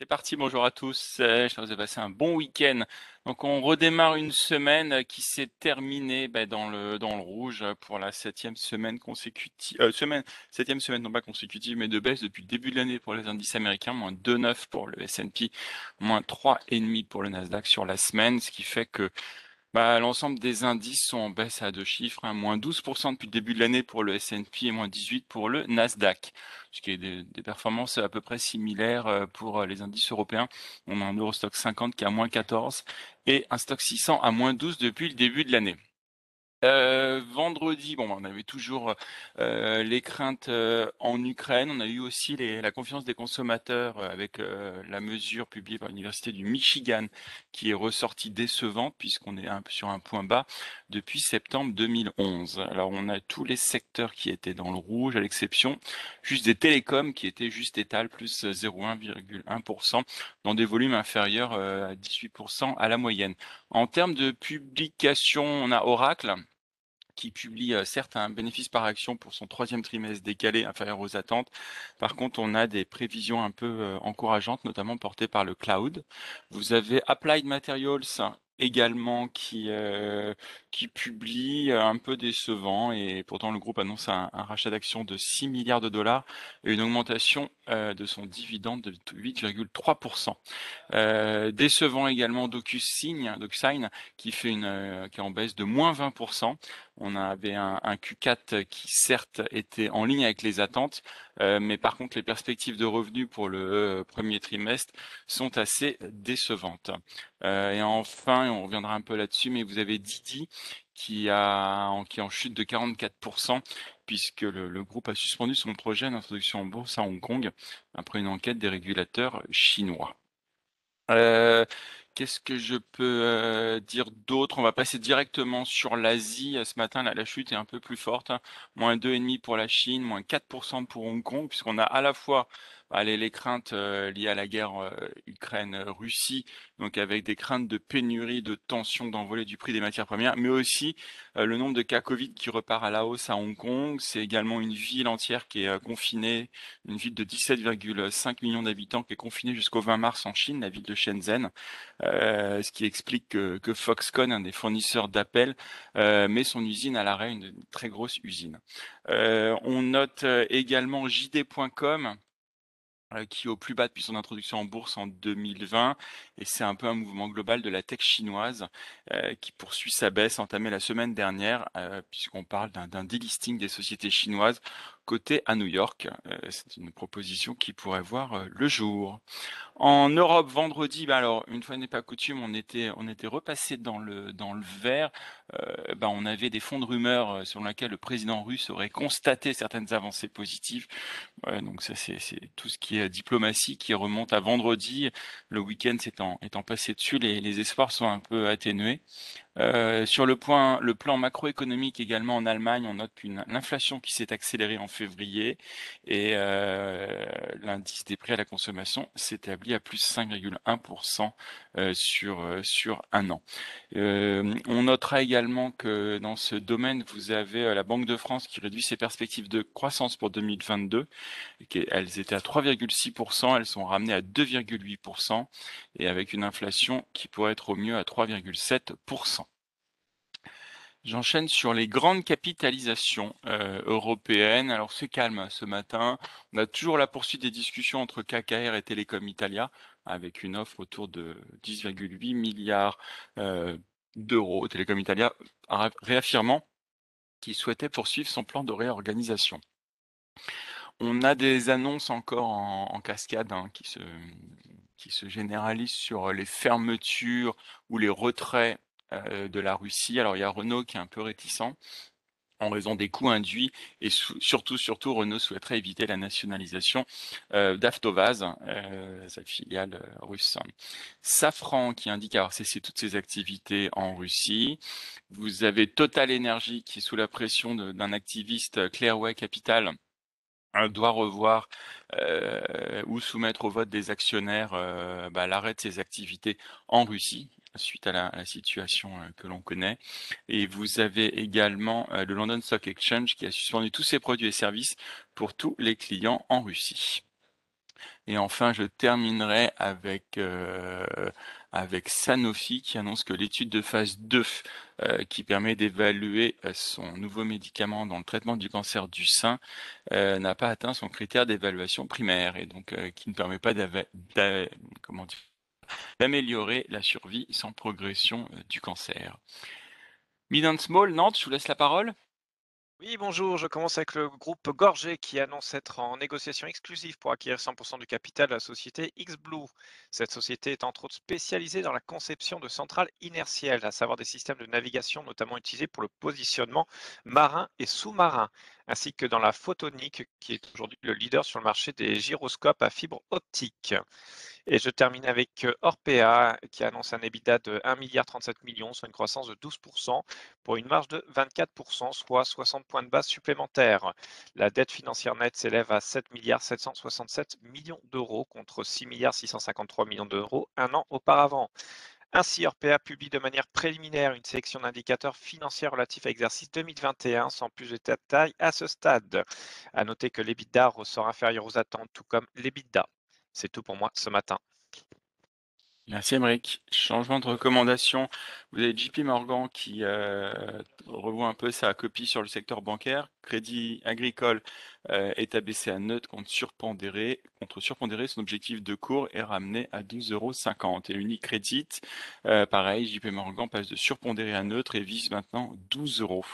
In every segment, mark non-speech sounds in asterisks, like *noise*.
C'est parti, bonjour à tous. Euh, je vous ai passé un bon week-end. Donc on redémarre une semaine qui s'est terminée ben, dans le dans le rouge pour la septième semaine consécutive. Euh, semaine septième semaine non pas consécutive mais de baisse depuis le début de l'année pour les indices américains, moins 2,9 pour le S&P, moins 3,5 pour le Nasdaq sur la semaine, ce qui fait que bah, l'ensemble des indices sont en baisse à deux chiffres, hein. moins 12% depuis le début de l'année pour le S&P et moins 18% pour le Nasdaq, ce qui est des, performances à peu près similaires euh, pour euh, les indices européens. On a un Eurostock 50 qui à moins 14 et un Stock 600 à moins 12 depuis le début de l'année. Euh, vendredi, bon, on avait toujours euh, les craintes euh, en Ukraine. On a eu aussi la confiance des consommateurs avec la mesure publiée par l'université du Michigan qui est ressortie décevante puisqu'on est un, sur un point bas depuis septembre 2011. Alors on a tous les secteurs qui étaient dans le rouge à l'exception juste des télécoms qui étaient juste étal plus 0,1,1% dans des volumes inférieurs à 18% à la moyenne. En termes de publication, on a Oracle qui publie euh, certes un bénéfice par action pour son troisième trimestre décalé inférieur aux attentes. Par contre, on a des prévisions un peu euh, encourageantes, notamment portées par le cloud. Vous avez Applied Materials également qui euh, qui publie un peu décevant et pourtant le groupe annonce un, rachat d'actions de 6 milliards de dollars et une augmentation de son dividende de 8,3%. Euh, décevant également DocuSign, DocuSign qui fait une euh, qui est en baisse de moins 20%. On avait un, un, Q4 qui certes était en ligne avec les attentes, euh, mais par contre les perspectives de revenus pour le premier trimestre sont assez décevantes. et enfin, on reviendra un peu là-dessus, mais vous avez Didi qui, a, qui est en chute de 44%, puisque le, groupe a suspendu son projet d'introduction en bourse à Hong Kong après une enquête des régulateurs chinois. Euh, Qu'est-ce que je peux euh, dire d'autre? On va passer directement sur l'Asie. Ce matin, la, chute est un peu plus forte. Hein. Moins 2,5 pour la Chine, moins 4% pour Hong Kong, puisqu'on a à la fois bah, les, craintes euh, liées à la guerre Ukraine-Russie, donc avec des craintes de pénurie, de tension, d'envolée du prix des matières premières, mais aussi euh, le nombre de cas Covid qui repart à la hausse à Hong Kong. C'est également une ville entière qui est confinée, une ville de 17,5 millions d'habitants qui est confinée jusqu'au 20 mars en Chine, la ville de Shenzhen, ce qui explique que, Foxconn, un des fournisseurs d'Apple, met son usine à l'arrêt, une, une très grosse usine. on note également JD.com euh, qui est au plus bas depuis son introduction en bourse en 2020. Et c'est un peu un mouvement global de la tech chinoise euh, qui poursuit sa baisse entamée la semaine dernière, euh, puisqu'on parle d'un delisting des sociétés chinoises côté à New York. Euh, c'est une proposition qui pourrait voir euh, le jour. En Europe, vendredi, bah alors une fois n'est pas coutume, on était on était repassé dans le dans le vert. Euh, bah on avait des fonds de rumeurs sur lesquels le président russe aurait constaté certaines avancées positives. donc ça c'est tout ce qui est diplomatie qui remonte à vendredi. Le week-end s'étant étant passé dessus, les, les espoirs sont un peu atténués. Euh, sur le, point, le plan macroéconomique également en Allemagne, on note qu'une l'inflation qui s'est accélérée en février et euh, l'indice des prix à la consommation s'établit à plus 5,1% euh, sur, sur un an. on notera également que dans ce domaine, vous avez la Banque de France qui réduit ses perspectives de croissance pour 2022. Elles étaient à 3,6%, elles sont ramenées à 2,8% et avec une inflation qui pourrait être au mieux à 3,7%. J'enchaîne sur les grandes capitalisations euh, européennes. Alors c'est calme ce matin. On a toujours la poursuite des discussions entre KKR et Telecom Italia avec une offre autour de 10,8 milliards euh, d'euros. Telecom Italia réaffirmant qu'il souhaitait poursuivre son plan de réorganisation. On a des annonces encore en, cascade hein, qui, se, qui se généralisent sur les fermetures ou les retraits de la Russie. Alors il y a Renault qui est un peu réticent en raison des coûts induits et surtout surtout Renault souhaiterait éviter la nationalisation euh, d'Avtovaz, euh, sa filiale euh, russe. Safran qui indique avoir cessé toutes ses activités en Russie. Vous avez Total Energy qui sous la pression d'un activiste Clearway Capital doit revoir ou soumettre au vote des actionnaires bah, l'arrêt de ses activités en Russie suite à la, situation euh, que l'on connaît. Et vous avez également euh, le London Stock Exchange qui a suspendu tous ses produits et services pour tous les clients en Russie. Et enfin, je terminerai avec, euh, avec Sanofi qui annonce que l'étude de phase 2 euh, qui permet d'évaluer euh, son nouveau médicament dans le traitement du cancer du sein n'a pas atteint son critère d'évaluation primaire et donc qui ne permet pas d'améliorer la survie sans progression du cancer. Mid Small, Nantes, je vous laisse la parole. Oui, bonjour, je commence avec le groupe Gorgé qui annonce être en négociation exclusive pour acquérir 100% du capital de la société XBlue. Cette société est entre autres spécialisée dans la conception de centrales inertielles, à savoir des systèmes de navigation notamment utilisés pour le positionnement marin et sous-marin, ainsi que dans la photonique qui est aujourd'hui le leader sur le marché des gyroscopes à fibre optique. Et je termine avec euh, Orpea qui annonce un EBITDA de 1,37 milliard soit une croissance de 12% pour une marge de 24%, soit 60 points de base supplémentaires. La dette financière nette s'élève à 7 milliards 767 millions d'euros contre 6 milliards 653 millions d'euros un an auparavant. Ainsi, Orpea publie de manière préliminaire une sélection d'indicateurs financiers relatifs à l'exercice 2021 sans plus de détails à ce stade. À noter que l'EBITDA ressort inférieur aux attentes, tout comme l'EBITDA. C'est tout pour moi ce matin. Merci Émeric. Changement de recommandation. Vous avez JP Morgan qui euh, revoit un peu sa copie sur le secteur bancaire. Crédit agricole euh, est abaissé à neutre contre surpondéré. Contre surpondéré, son objectif de cours est ramené à 12,50 euros. Et Unicredit, euh, pareil, JP Morgan passe de surpondéré à neutre et vise maintenant 12 euros.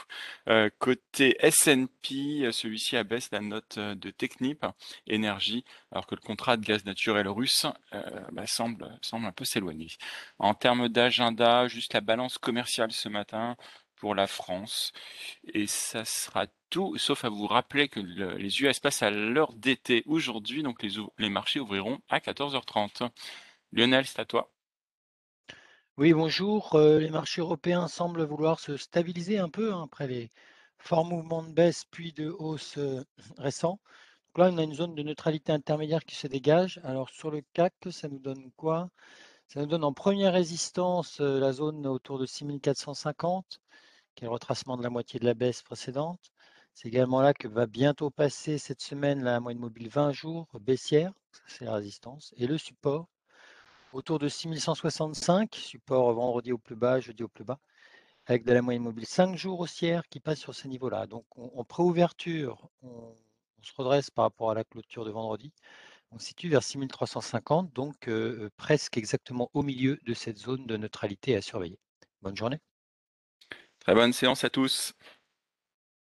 Euh, côté S&P, celui-ci abaisse la note de Technip Énergie, alors que le contrat de gaz naturel russe bah, semble, semble un peu s'éloigner. En termes d'agenda, juste la balance commerciale ce matin pour la France. Et ça sera tout, sauf à vous rappeler que les US passent à l'heure d'été aujourd'hui, donc les, les marchés ouvriront à 14h30. Lionel, c'est à toi. Oui, bonjour. Euh, les marchés européens semblent vouloir se stabiliser un peu hein, après les forts mouvements de baisse puis de hausse euh, *clears throat* récents. Donc là, on a une zone de neutralité intermédiaire qui se dégage. Alors sur le CAC, ça nous donne quoi? Ça nous donne en première résistance euh, la zone autour de 6450 qui est le retracement de la moitié de la baisse précédente. C'est également là que va bientôt passer cette semaine la moyenne mobile 20 jours baissière, c'est la résistance, et le support autour de 6165, support vendredi au plus bas, jeudi au plus bas, avec de la moyenne mobile 5 jours haussière qui passe sur ces niveaux-là. Donc en préouverture, on, se redresse par rapport à la clôture de vendredi. On se situe vers 6350, donc euh, euh, presque exactement au milieu de cette zone de neutralité à surveiller. Bonne journée. Bonne séance à tous.